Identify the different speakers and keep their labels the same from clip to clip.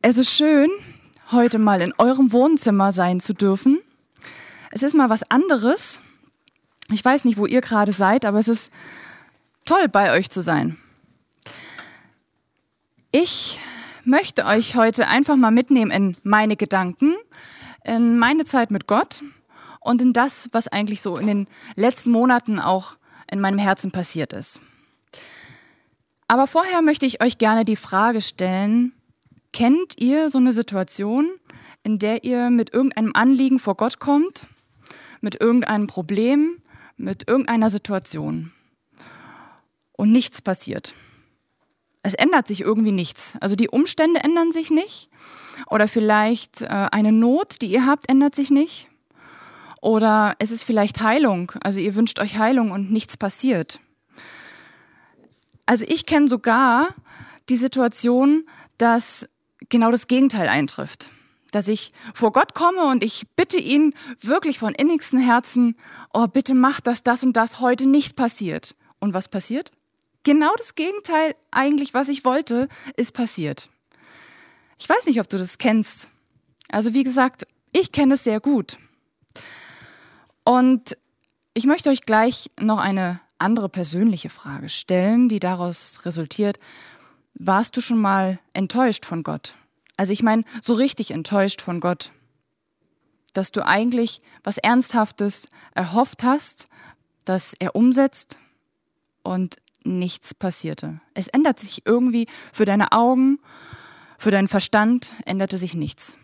Speaker 1: Es ist schön, heute mal in eurem Wohnzimmer sein zu dürfen. Es ist mal was anderes. Ich weiß nicht, wo ihr gerade seid, aber es ist toll, bei euch zu sein. Ich möchte euch heute einfach mal mitnehmen in meine Gedanken, in meine Zeit mit Gott und in das, was eigentlich so in den letzten Monaten auch in meinem Herzen passiert ist. Aber vorher möchte ich euch gerne die Frage stellen, kennt ihr so eine Situation, in der ihr mit irgendeinem Anliegen vor Gott kommt, mit irgendeinem Problem, mit irgendeiner Situation und nichts passiert? Es ändert sich irgendwie nichts. Also die Umstände ändern sich nicht oder vielleicht äh, eine Not, die ihr habt, ändert sich nicht. Oder es ist vielleicht Heilung, also ihr wünscht euch Heilung und nichts passiert. Also ich kenne sogar die Situation, dass genau das Gegenteil eintrifft. Dass ich vor Gott komme und ich bitte ihn wirklich von innigstem Herzen, oh bitte mach, dass das und das heute nicht passiert. Und was passiert? Genau das Gegenteil eigentlich, was ich wollte, ist passiert. Ich weiß nicht, ob du das kennst. Also wie gesagt, ich kenne es sehr gut. Und ich möchte euch gleich noch eine andere persönliche Frage stellen, die daraus resultiert, warst du schon mal enttäuscht von Gott? Also ich meine, so richtig enttäuscht von Gott, dass du eigentlich was Ernsthaftes erhofft hast, dass er umsetzt und nichts passierte. Es ändert sich irgendwie für deine Augen, für deinen Verstand änderte sich nichts.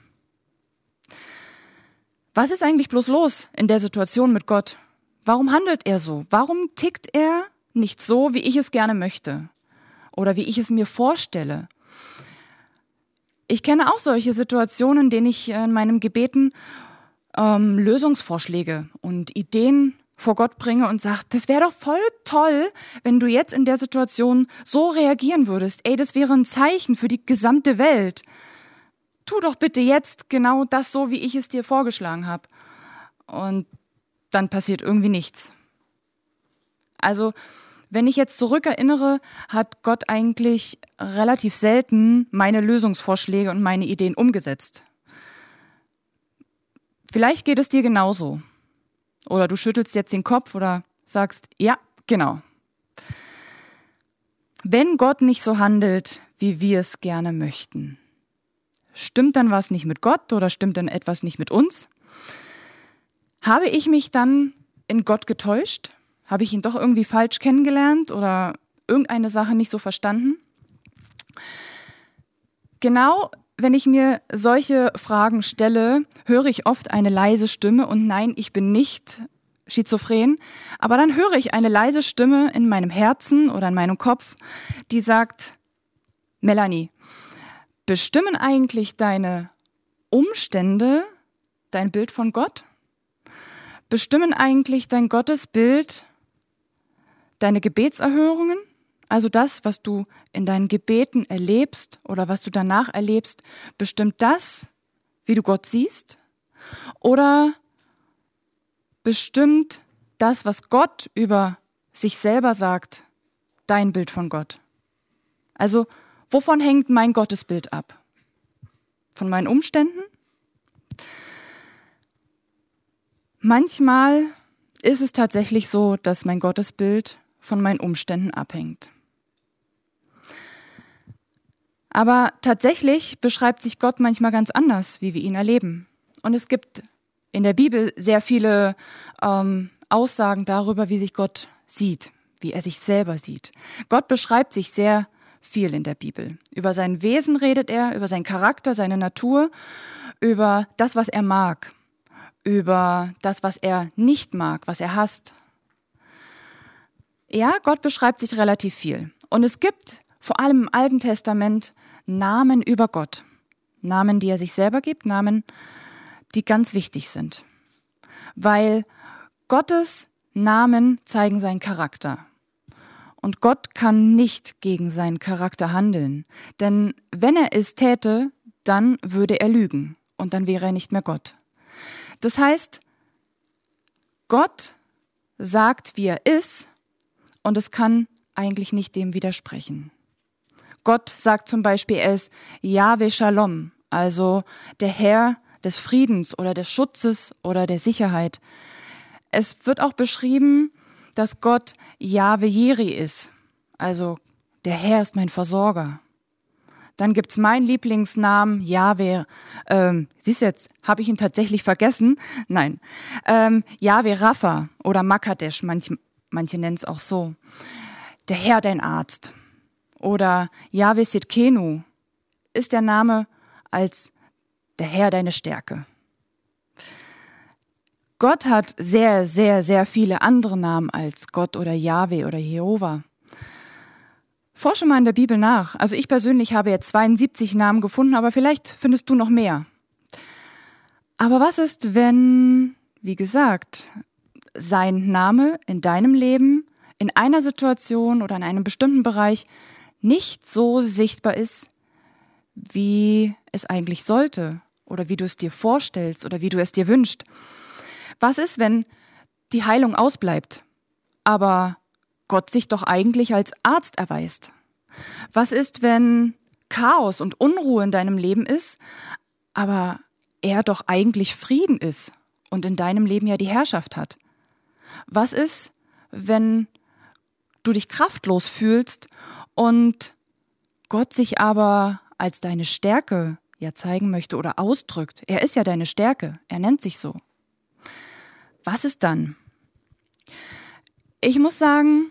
Speaker 1: Was ist eigentlich bloß los in der Situation mit Gott? Warum handelt er so? Warum tickt er nicht so, wie ich es gerne möchte? Oder wie ich es mir vorstelle? Ich kenne auch solche Situationen, in denen ich in meinem Gebeten ähm, Lösungsvorschläge und Ideen vor Gott bringe und sage, das wäre doch voll toll, wenn du jetzt in der Situation so reagieren würdest. Ey, das wäre ein Zeichen für die gesamte Welt. Tu doch bitte jetzt genau das so, wie ich es dir vorgeschlagen habe. Und dann passiert irgendwie nichts. Also, wenn ich jetzt zurückerinnere, hat Gott eigentlich relativ selten meine Lösungsvorschläge und meine Ideen umgesetzt. Vielleicht geht es dir genauso. Oder du schüttelst jetzt den Kopf oder sagst, ja, genau. Wenn Gott nicht so handelt, wie wir es gerne möchten, stimmt dann was nicht mit Gott oder stimmt dann etwas nicht mit uns? Habe ich mich dann in Gott getäuscht? Habe ich ihn doch irgendwie falsch kennengelernt oder irgendeine Sache nicht so verstanden? Genau wenn ich mir solche Fragen stelle, höre ich oft eine leise Stimme und nein, ich bin nicht schizophren, aber dann höre ich eine leise Stimme in meinem Herzen oder in meinem Kopf, die sagt, Melanie, bestimmen eigentlich deine Umstände dein Bild von Gott? Bestimmen eigentlich dein Gottesbild deine Gebetserhörungen? Also das, was du in deinen Gebeten erlebst oder was du danach erlebst, bestimmt das, wie du Gott siehst? Oder bestimmt das, was Gott über sich selber sagt, dein Bild von Gott? Also, wovon hängt mein Gottesbild ab? Von meinen Umständen? Manchmal ist es tatsächlich so, dass mein Gottesbild von meinen Umständen abhängt. Aber tatsächlich beschreibt sich Gott manchmal ganz anders, wie wir ihn erleben. Und es gibt in der Bibel sehr viele ähm, Aussagen darüber, wie sich Gott sieht, wie er sich selber sieht. Gott beschreibt sich sehr viel in der Bibel. Über sein Wesen redet er, über seinen Charakter, seine Natur, über das, was er mag über das, was er nicht mag, was er hasst. Ja, Gott beschreibt sich relativ viel. Und es gibt vor allem im Alten Testament Namen über Gott. Namen, die er sich selber gibt, Namen, die ganz wichtig sind. Weil Gottes Namen zeigen seinen Charakter. Und Gott kann nicht gegen seinen Charakter handeln. Denn wenn er es täte, dann würde er lügen. Und dann wäre er nicht mehr Gott. Das heißt, Gott sagt, wie er ist, und es kann eigentlich nicht dem widersprechen. Gott sagt zum Beispiel, ist Yahweh Shalom, also der Herr des Friedens oder des Schutzes oder der Sicherheit. Es wird auch beschrieben, dass Gott Yahweh Jiri ist, also der Herr ist mein Versorger. Dann gibt's meinen Lieblingsnamen, Yahweh. Ähm, siehst du jetzt, habe ich ihn tatsächlich vergessen? Nein. Ähm, Yahweh Rapha oder Makadesh, manche, manche nennen es auch so. Der Herr, dein Arzt. Oder Yahweh Sitkenu ist der Name als der Herr, deine Stärke. Gott hat sehr, sehr, sehr viele andere Namen als Gott oder Yahweh oder Jehova. Forsche mal in der Bibel nach. Also ich persönlich habe jetzt 72 Namen gefunden, aber vielleicht findest du noch mehr. Aber was ist, wenn, wie gesagt, sein Name in deinem Leben, in einer Situation oder in einem bestimmten Bereich nicht so sichtbar ist, wie es eigentlich sollte oder wie du es dir vorstellst oder wie du es dir wünschst? Was ist, wenn die Heilung ausbleibt, aber Gott sich doch eigentlich als Arzt erweist? Was ist, wenn Chaos und Unruhe in deinem Leben ist, aber er doch eigentlich Frieden ist und in deinem Leben ja die Herrschaft hat? Was ist, wenn du dich kraftlos fühlst und Gott sich aber als deine Stärke ja zeigen möchte oder ausdrückt? Er ist ja deine Stärke, er nennt sich so. Was ist dann? Ich muss sagen,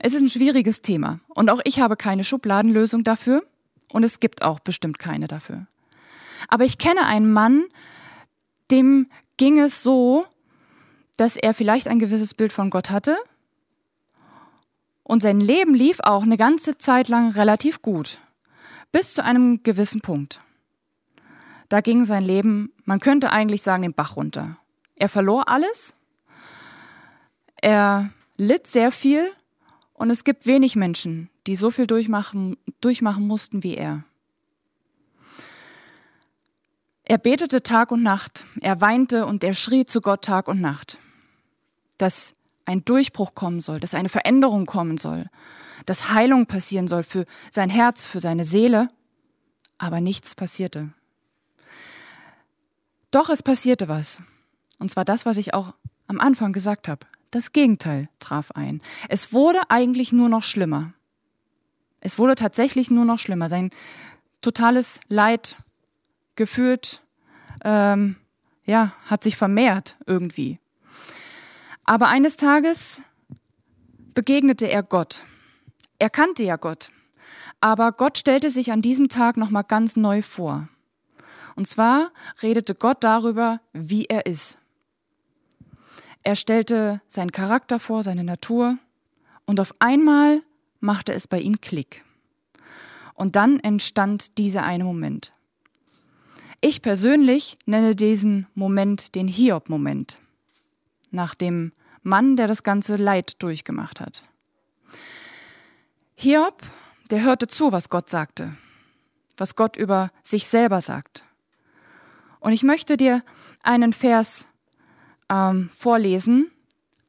Speaker 1: es ist ein schwieriges Thema und auch ich habe keine Schubladenlösung dafür und es gibt auch bestimmt keine dafür. Aber ich kenne einen Mann, dem ging es so, dass er vielleicht ein gewisses Bild von Gott hatte und sein Leben lief auch eine ganze Zeit lang relativ gut, bis zu einem gewissen Punkt. Da ging sein Leben, man könnte eigentlich sagen, den Bach runter. Er verlor alles, er litt sehr viel und es gibt wenig Menschen, die so viel durchmachen, durchmachen mussten wie er. Er betete Tag und Nacht, er weinte und er schrie zu Gott Tag und Nacht, dass ein Durchbruch kommen soll, dass eine Veränderung kommen soll, dass Heilung passieren soll für sein Herz, für seine Seele, aber nichts passierte. Doch es passierte was, und zwar das, was ich auch am Anfang gesagt habe. Das Gegenteil traf ein. Es wurde eigentlich nur noch schlimmer. Es wurde tatsächlich nur noch schlimmer. Sein totales Leid gefühlt, ähm, ja, hat sich vermehrt irgendwie. Aber eines Tages begegnete er Gott. Er kannte ja Gott. Aber Gott stellte sich an diesem Tag nochmal ganz neu vor. Und zwar redete Gott darüber, wie er ist. Er stellte seinen Charakter vor, seine Natur und auf einmal machte es bei ihm Klick. Und dann entstand dieser eine Moment. Ich persönlich nenne diesen Moment den Hiob-Moment, nach dem Mann, der das ganze Leid durchgemacht hat. Hiob, der hörte zu, was Gott sagte, was Gott über sich selber sagt. Und ich möchte dir einen Vers ähm, vorlesen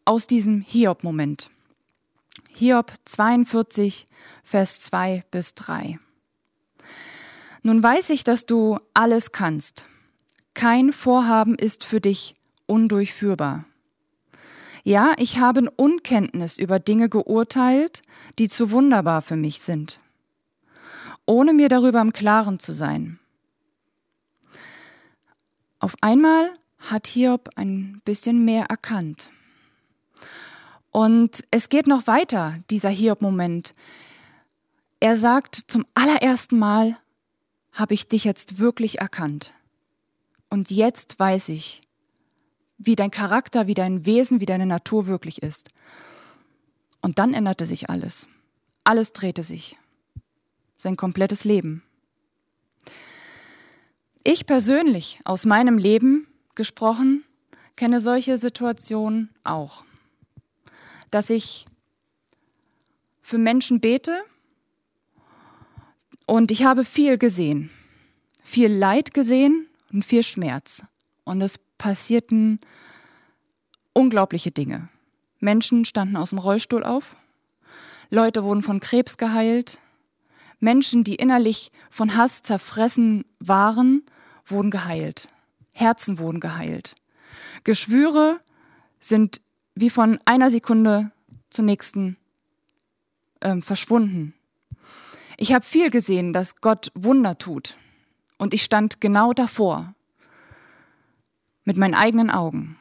Speaker 1: aus diesem Hiob-Moment. Hiob 42, Vers 2 bis 3. Nun weiß ich, dass du alles kannst. Kein Vorhaben ist für dich undurchführbar. Ja, ich habe in Unkenntnis über Dinge geurteilt, die zu wunderbar für mich sind, ohne mir darüber im Klaren zu sein. Auf einmal hat Hiob ein bisschen mehr erkannt. Und es geht noch weiter, dieser Hiob-Moment. Er sagt, zum allerersten Mal habe ich dich jetzt wirklich erkannt. Und jetzt weiß ich, wie dein Charakter, wie dein Wesen, wie deine Natur wirklich ist. Und dann änderte sich alles. Alles drehte sich. Sein komplettes Leben. Ich persönlich aus meinem Leben gesprochen, kenne solche Situationen auch. Dass ich für Menschen bete und ich habe viel gesehen, viel Leid gesehen und viel Schmerz. Und es passierten unglaubliche Dinge. Menschen standen aus dem Rollstuhl auf, Leute wurden von Krebs geheilt, Menschen, die innerlich von Hass zerfressen waren, wurden geheilt. Herzen wurden geheilt. Geschwüre sind wie von einer Sekunde zur nächsten ähm, verschwunden. Ich habe viel gesehen, dass Gott Wunder tut. Und ich stand genau davor, mit meinen eigenen Augen.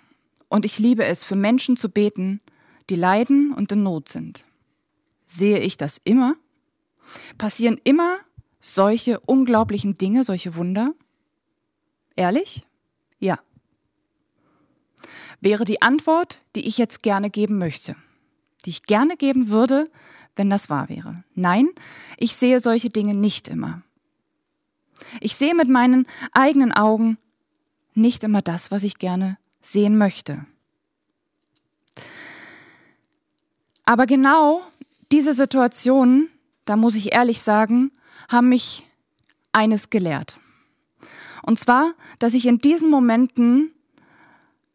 Speaker 1: Und ich liebe es, für Menschen zu beten, die leiden und in Not sind. Sehe ich das immer? Passieren immer solche unglaublichen Dinge, solche Wunder? Ehrlich? Ja. Wäre die Antwort, die ich jetzt gerne geben möchte, die ich gerne geben würde, wenn das wahr wäre. Nein, ich sehe solche Dinge nicht immer. Ich sehe mit meinen eigenen Augen nicht immer das, was ich gerne sehen möchte. Aber genau diese Situationen, da muss ich ehrlich sagen, haben mich eines gelehrt. Und zwar, dass ich in diesen Momenten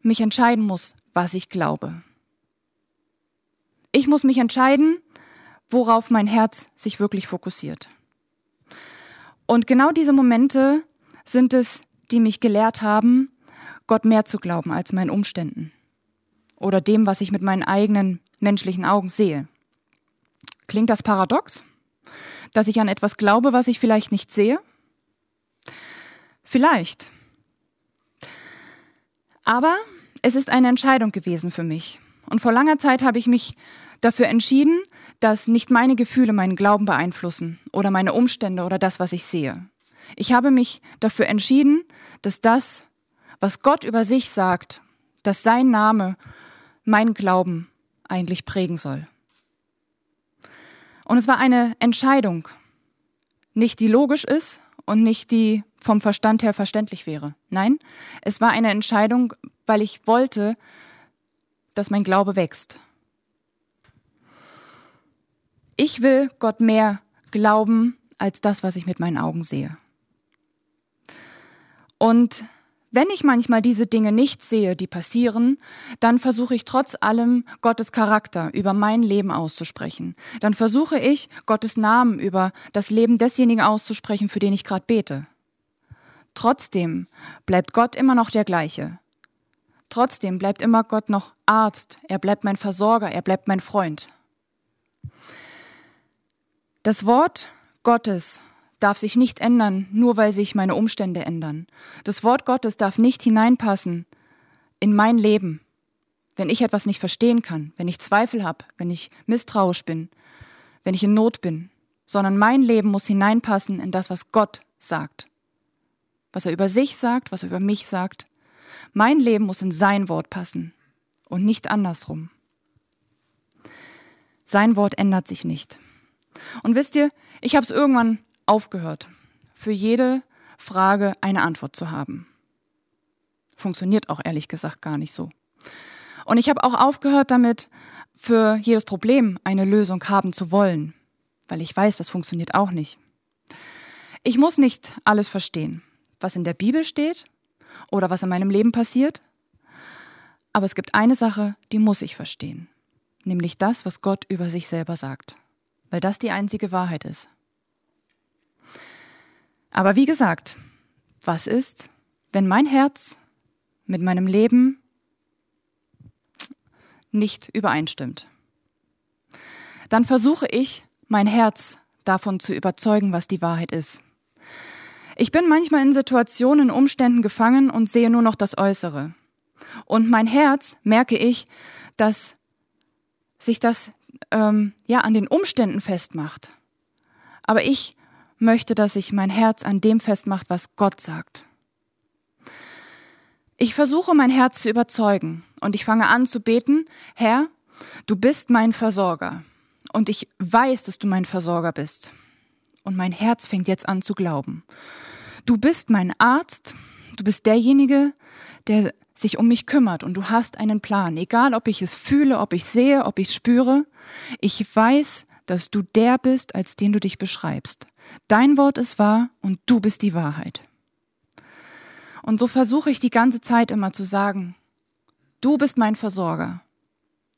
Speaker 1: mich entscheiden muss, was ich glaube. Ich muss mich entscheiden, worauf mein Herz sich wirklich fokussiert. Und genau diese Momente sind es, die mich gelehrt haben, Gott mehr zu glauben als meinen Umständen oder dem, was ich mit meinen eigenen menschlichen Augen sehe. Klingt das paradox? Dass ich an etwas glaube, was ich vielleicht nicht sehe? Vielleicht. Aber es ist eine Entscheidung gewesen für mich. Und vor langer Zeit habe ich mich dafür entschieden, dass nicht meine Gefühle meinen Glauben beeinflussen oder meine Umstände oder das, was ich sehe. Ich habe mich dafür entschieden, dass das, was Gott über sich sagt, dass sein Name meinen Glauben eigentlich prägen soll. Und es war eine Entscheidung, nicht die logisch ist und nicht die vom Verstand her verständlich wäre. Nein, es war eine Entscheidung, weil ich wollte, dass mein Glaube wächst. Ich will Gott mehr glauben als das, was ich mit meinen Augen sehe. Und wenn ich manchmal diese Dinge nicht sehe, die passieren, dann versuche ich trotz allem Gottes Charakter über mein Leben auszusprechen. Dann versuche ich Gottes Namen über das Leben desjenigen auszusprechen, für den ich gerade bete. Trotzdem bleibt Gott immer noch der gleiche. Trotzdem bleibt immer Gott noch Arzt, er bleibt mein Versorger, er bleibt mein Freund. Das Wort Gottes darf sich nicht ändern, nur weil sich meine Umstände ändern. Das Wort Gottes darf nicht hineinpassen in mein Leben, wenn ich etwas nicht verstehen kann, wenn ich Zweifel habe, wenn ich misstrauisch bin, wenn ich in Not bin, sondern mein Leben muss hineinpassen in das, was Gott sagt. Was er über sich sagt, was er über mich sagt. Mein Leben muss in sein Wort passen und nicht andersrum. Sein Wort ändert sich nicht. Und wisst ihr, ich habe es irgendwann aufgehört, für jede Frage eine Antwort zu haben. Funktioniert auch ehrlich gesagt gar nicht so. Und ich habe auch aufgehört damit, für jedes Problem eine Lösung haben zu wollen, weil ich weiß, das funktioniert auch nicht. Ich muss nicht alles verstehen, was in der Bibel steht oder was in meinem Leben passiert, aber es gibt eine Sache, die muss ich verstehen, nämlich das, was Gott über sich selber sagt, weil das die einzige Wahrheit ist. Aber wie gesagt, was ist, wenn mein Herz mit meinem Leben nicht übereinstimmt? Dann versuche ich, mein Herz davon zu überzeugen, was die Wahrheit ist. Ich bin manchmal in Situationen, Umständen gefangen und sehe nur noch das Äußere. Und mein Herz, merke ich, dass sich das ähm, ja an den Umständen festmacht. Aber ich möchte, dass sich mein Herz an dem festmacht, was Gott sagt. Ich versuche mein Herz zu überzeugen und ich fange an zu beten, Herr, du bist mein Versorger und ich weiß, dass du mein Versorger bist. Und mein Herz fängt jetzt an zu glauben. Du bist mein Arzt, du bist derjenige, der sich um mich kümmert und du hast einen Plan, egal ob ich es fühle, ob ich sehe, ob ich spüre. Ich weiß, dass du der bist, als den du dich beschreibst. Dein Wort ist wahr und du bist die Wahrheit. Und so versuche ich die ganze Zeit immer zu sagen, du bist mein Versorger.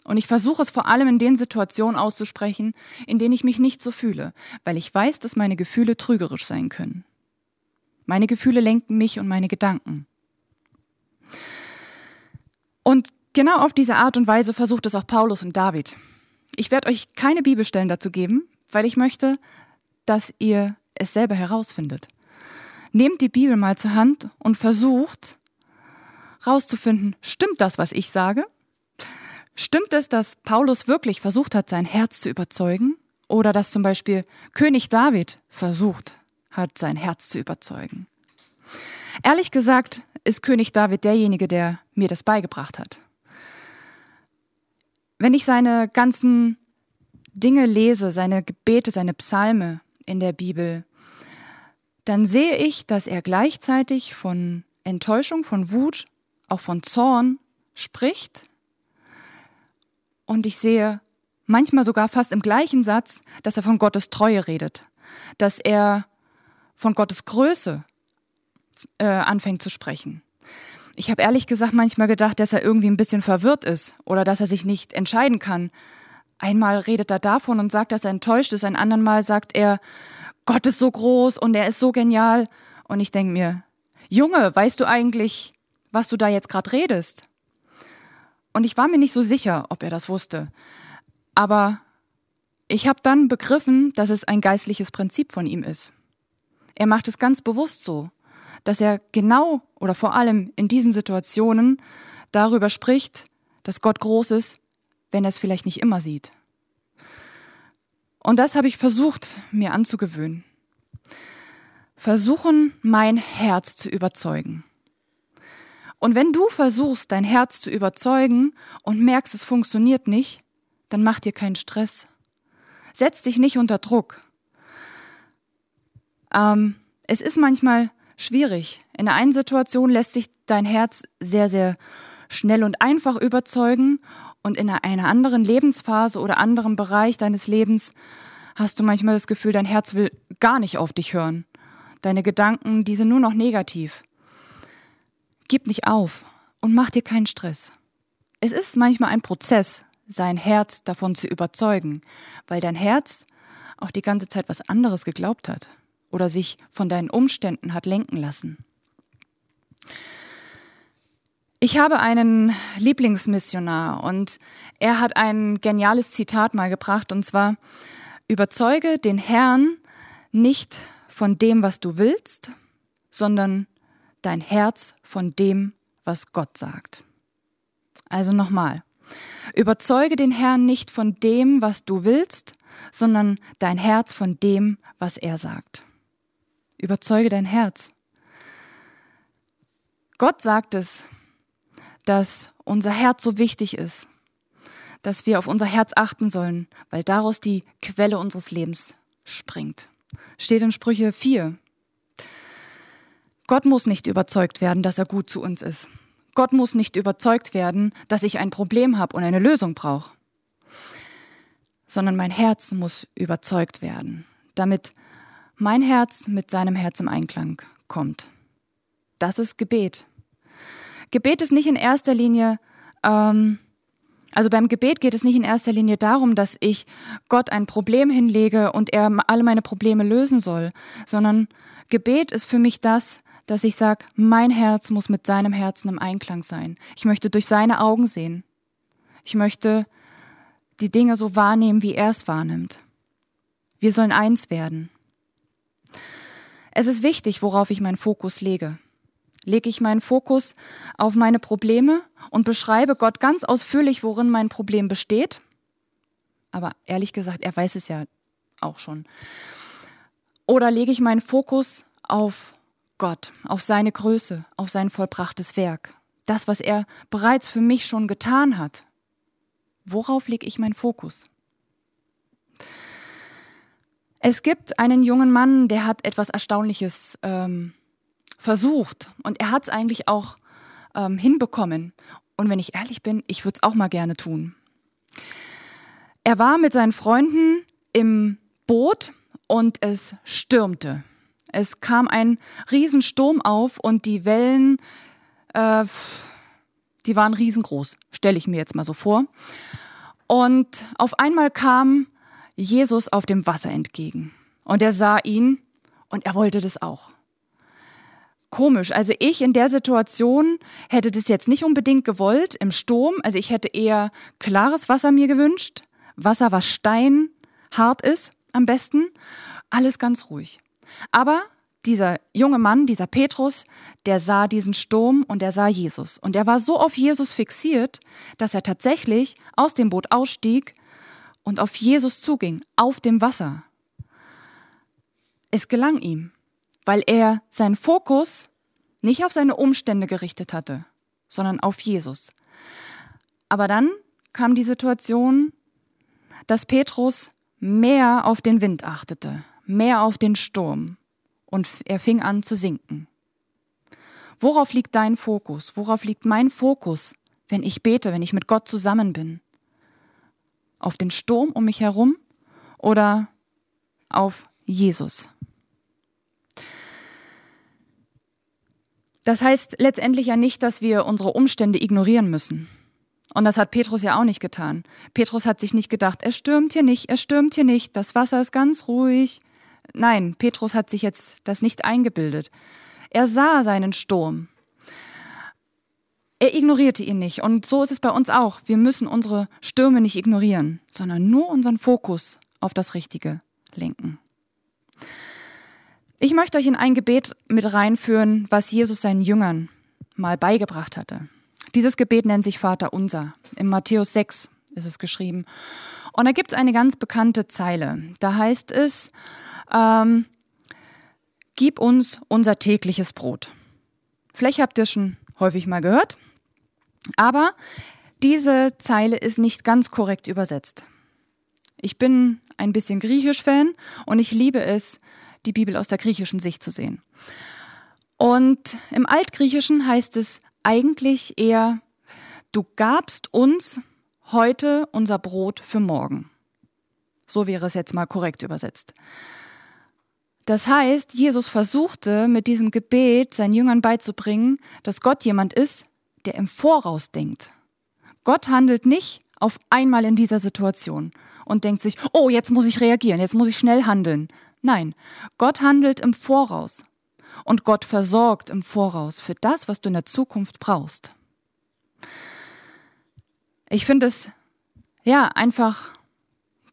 Speaker 1: Und ich versuche es vor allem in den Situationen auszusprechen, in denen ich mich nicht so fühle, weil ich weiß, dass meine Gefühle trügerisch sein können. Meine Gefühle lenken mich und meine Gedanken. Und genau auf diese Art und Weise versucht es auch Paulus und David. Ich werde euch keine Bibelstellen dazu geben, weil ich möchte, dass ihr es selber herausfindet. Nehmt die Bibel mal zur Hand und versucht rauszufinden, stimmt das, was ich sage? Stimmt es, dass Paulus wirklich versucht hat, sein Herz zu überzeugen? Oder dass zum Beispiel König David versucht hat, sein Herz zu überzeugen? Ehrlich gesagt ist König David derjenige, der mir das beigebracht hat. Wenn ich seine ganzen Dinge lese, seine Gebete, seine Psalme in der Bibel, dann sehe ich, dass er gleichzeitig von Enttäuschung, von Wut, auch von Zorn spricht. Und ich sehe manchmal sogar fast im gleichen Satz, dass er von Gottes Treue redet, dass er von Gottes Größe äh, anfängt zu sprechen. Ich habe ehrlich gesagt manchmal gedacht, dass er irgendwie ein bisschen verwirrt ist oder dass er sich nicht entscheiden kann. Einmal redet er davon und sagt, dass er enttäuscht ist, ein anderes Mal sagt er, Gott ist so groß und er ist so genial. Und ich denke mir, Junge, weißt du eigentlich, was du da jetzt gerade redest? Und ich war mir nicht so sicher, ob er das wusste. Aber ich habe dann begriffen, dass es ein geistliches Prinzip von ihm ist. Er macht es ganz bewusst so, dass er genau oder vor allem in diesen Situationen darüber spricht, dass Gott groß ist, wenn er es vielleicht nicht immer sieht. Und das habe ich versucht, mir anzugewöhnen. Versuchen, mein Herz zu überzeugen. Und wenn du versuchst, dein Herz zu überzeugen und merkst, es funktioniert nicht, dann mach dir keinen Stress. Setz dich nicht unter Druck. Ähm, es ist manchmal schwierig. In der einen Situation lässt sich dein Herz sehr, sehr schnell und einfach überzeugen und in einer anderen Lebensphase oder anderem Bereich deines Lebens hast du manchmal das Gefühl, dein Herz will gar nicht auf dich hören. Deine Gedanken, die sind nur noch negativ. Gib nicht auf und mach dir keinen Stress. Es ist manchmal ein Prozess, sein Herz davon zu überzeugen, weil dein Herz auch die ganze Zeit was anderes geglaubt hat oder sich von deinen Umständen hat lenken lassen. Ich habe einen Lieblingsmissionar und er hat ein geniales Zitat mal gebracht und zwar, überzeuge den Herrn nicht von dem, was du willst, sondern dein Herz von dem, was Gott sagt. Also nochmal, überzeuge den Herrn nicht von dem, was du willst, sondern dein Herz von dem, was er sagt. Überzeuge dein Herz. Gott sagt es, dass unser Herz so wichtig ist, dass wir auf unser Herz achten sollen, weil daraus die Quelle unseres Lebens springt. Steht in Sprüche 4. Gott muss nicht überzeugt werden, dass er gut zu uns ist. Gott muss nicht überzeugt werden, dass ich ein Problem habe und eine Lösung brauche. Sondern mein Herz muss überzeugt werden, damit mein Herz mit seinem Herz im Einklang kommt. Das ist Gebet. Gebet ist nicht in erster Linie, ähm, also beim Gebet geht es nicht in erster Linie darum, dass ich Gott ein Problem hinlege und er alle meine Probleme lösen soll, sondern Gebet ist für mich das, dass ich sage, mein Herz muss mit seinem Herzen im Einklang sein. Ich möchte durch seine Augen sehen. Ich möchte die Dinge so wahrnehmen, wie er es wahrnimmt. Wir sollen eins werden. Es ist wichtig, worauf ich meinen Fokus lege lege ich meinen Fokus auf meine Probleme und beschreibe Gott ganz ausführlich, worin mein Problem besteht. Aber ehrlich gesagt, er weiß es ja auch schon. Oder lege ich meinen Fokus auf Gott, auf seine Größe, auf sein vollbrachtes Werk, das, was er bereits für mich schon getan hat. Worauf lege ich meinen Fokus? Es gibt einen jungen Mann, der hat etwas Erstaunliches ähm, versucht und er hat es eigentlich auch ähm, hinbekommen. Und wenn ich ehrlich bin, ich würde es auch mal gerne tun. Er war mit seinen Freunden im Boot und es stürmte. Es kam ein Riesensturm auf und die Wellen, äh, die waren riesengroß, stelle ich mir jetzt mal so vor. Und auf einmal kam Jesus auf dem Wasser entgegen. Und er sah ihn und er wollte das auch. Komisch. Also ich in der Situation hätte das jetzt nicht unbedingt gewollt im Sturm. Also ich hätte eher klares Wasser mir gewünscht. Wasser, was steinhart ist am besten. Alles ganz ruhig. Aber dieser junge Mann, dieser Petrus, der sah diesen Sturm und er sah Jesus. Und er war so auf Jesus fixiert, dass er tatsächlich aus dem Boot ausstieg und auf Jesus zuging, auf dem Wasser. Es gelang ihm, weil er seinen Fokus nicht auf seine Umstände gerichtet hatte, sondern auf Jesus. Aber dann kam die Situation, dass Petrus mehr auf den Wind achtete, mehr auf den Sturm und er fing an zu sinken. Worauf liegt dein Fokus? Worauf liegt mein Fokus, wenn ich bete, wenn ich mit Gott zusammen bin? Auf den Sturm um mich herum oder auf Jesus? Das heißt letztendlich ja nicht, dass wir unsere Umstände ignorieren müssen. Und das hat Petrus ja auch nicht getan. Petrus hat sich nicht gedacht, er stürmt hier nicht, er stürmt hier nicht, das Wasser ist ganz ruhig. Nein, Petrus hat sich jetzt das nicht eingebildet. Er sah seinen Sturm. Er ignorierte ihn nicht. Und so ist es bei uns auch. Wir müssen unsere Stürme nicht ignorieren, sondern nur unseren Fokus auf das Richtige lenken. Ich möchte euch in ein Gebet mit reinführen, was Jesus seinen Jüngern mal beigebracht hatte. Dieses Gebet nennt sich Vater unser. In Matthäus 6 ist es geschrieben. Und da gibt es eine ganz bekannte Zeile. Da heißt es, ähm, gib uns unser tägliches Brot. Vielleicht habt ihr schon häufig mal gehört, aber diese Zeile ist nicht ganz korrekt übersetzt. Ich bin ein bisschen Griechisch-Fan und ich liebe es, die Bibel aus der griechischen Sicht zu sehen. Und im Altgriechischen heißt es eigentlich eher, du gabst uns heute unser Brot für morgen. So wäre es jetzt mal korrekt übersetzt. Das heißt, Jesus versuchte mit diesem Gebet seinen Jüngern beizubringen, dass Gott jemand ist, der im Voraus denkt. Gott handelt nicht auf einmal in dieser Situation und denkt sich, oh, jetzt muss ich reagieren, jetzt muss ich schnell handeln. Nein, Gott handelt im Voraus und Gott versorgt im Voraus für das, was du in der Zukunft brauchst. Ich finde es ja einfach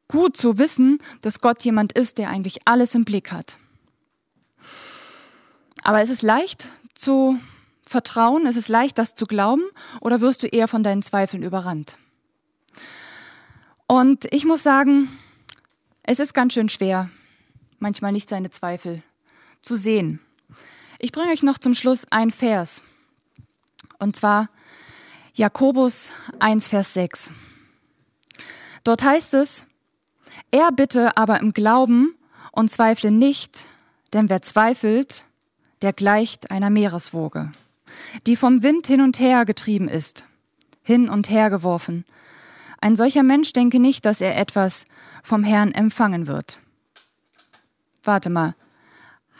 Speaker 1: gut zu wissen, dass Gott jemand ist, der eigentlich alles im Blick hat. Aber ist es leicht zu vertrauen? Ist es leicht, das zu glauben? Oder wirst du eher von deinen Zweifeln überrannt? Und ich muss sagen, es ist ganz schön schwer, manchmal nicht seine Zweifel zu sehen. Ich bringe euch noch zum Schluss ein Vers. Und zwar Jakobus 1, Vers 6. Dort heißt es, er bitte aber im Glauben und zweifle nicht, denn wer zweifelt, der gleicht einer Meereswoge, die vom Wind hin und her getrieben ist, hin und her geworfen. Ein solcher Mensch denke nicht, dass er etwas vom Herrn empfangen wird. Warte mal,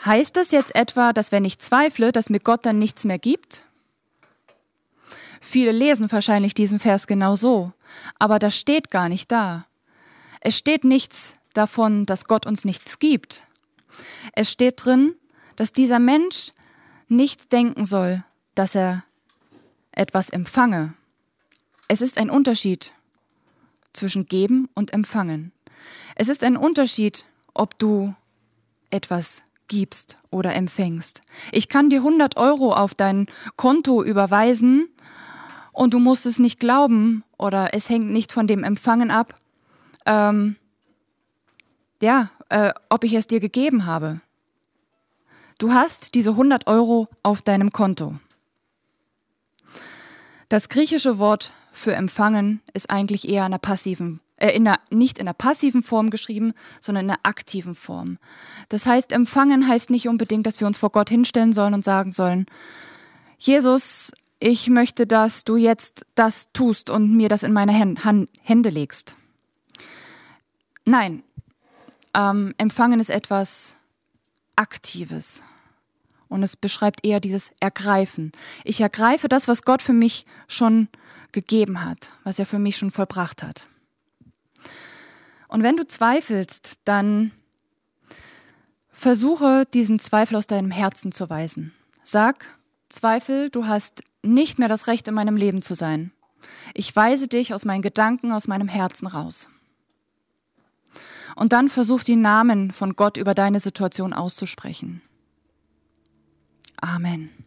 Speaker 1: heißt das jetzt etwa, dass wenn ich zweifle, dass mir Gott dann nichts mehr gibt? Viele lesen wahrscheinlich diesen Vers genau so, aber das steht gar nicht da. Es steht nichts davon, dass Gott uns nichts gibt. Es steht drin, dass dieser Mensch nicht denken soll, dass er etwas empfange. Es ist ein Unterschied zwischen geben und empfangen. Es ist ein Unterschied, ob du etwas gibst oder empfängst. Ich kann dir 100 Euro auf dein Konto überweisen und du musst es nicht glauben oder es hängt nicht von dem Empfangen ab, ähm, ja, äh, ob ich es dir gegeben habe. Du hast diese 100 Euro auf deinem Konto. Das griechische Wort für empfangen ist eigentlich eher in einer passiven, äh, in einer, nicht in einer passiven Form geschrieben, sondern in einer aktiven Form. Das heißt, empfangen heißt nicht unbedingt, dass wir uns vor Gott hinstellen sollen und sagen sollen, Jesus, ich möchte, dass du jetzt das tust und mir das in meine Hände legst. Nein, ähm, Empfangen ist etwas Aktives. Und es beschreibt eher dieses Ergreifen. Ich ergreife das, was Gott für mich schon gegeben hat, was er für mich schon vollbracht hat. Und wenn du zweifelst, dann versuche diesen Zweifel aus deinem Herzen zu weisen. Sag, Zweifel, du hast nicht mehr das Recht in meinem Leben zu sein. Ich weise dich aus meinen Gedanken, aus meinem Herzen raus. Und dann versuch die Namen von Gott über deine Situation auszusprechen. Amen.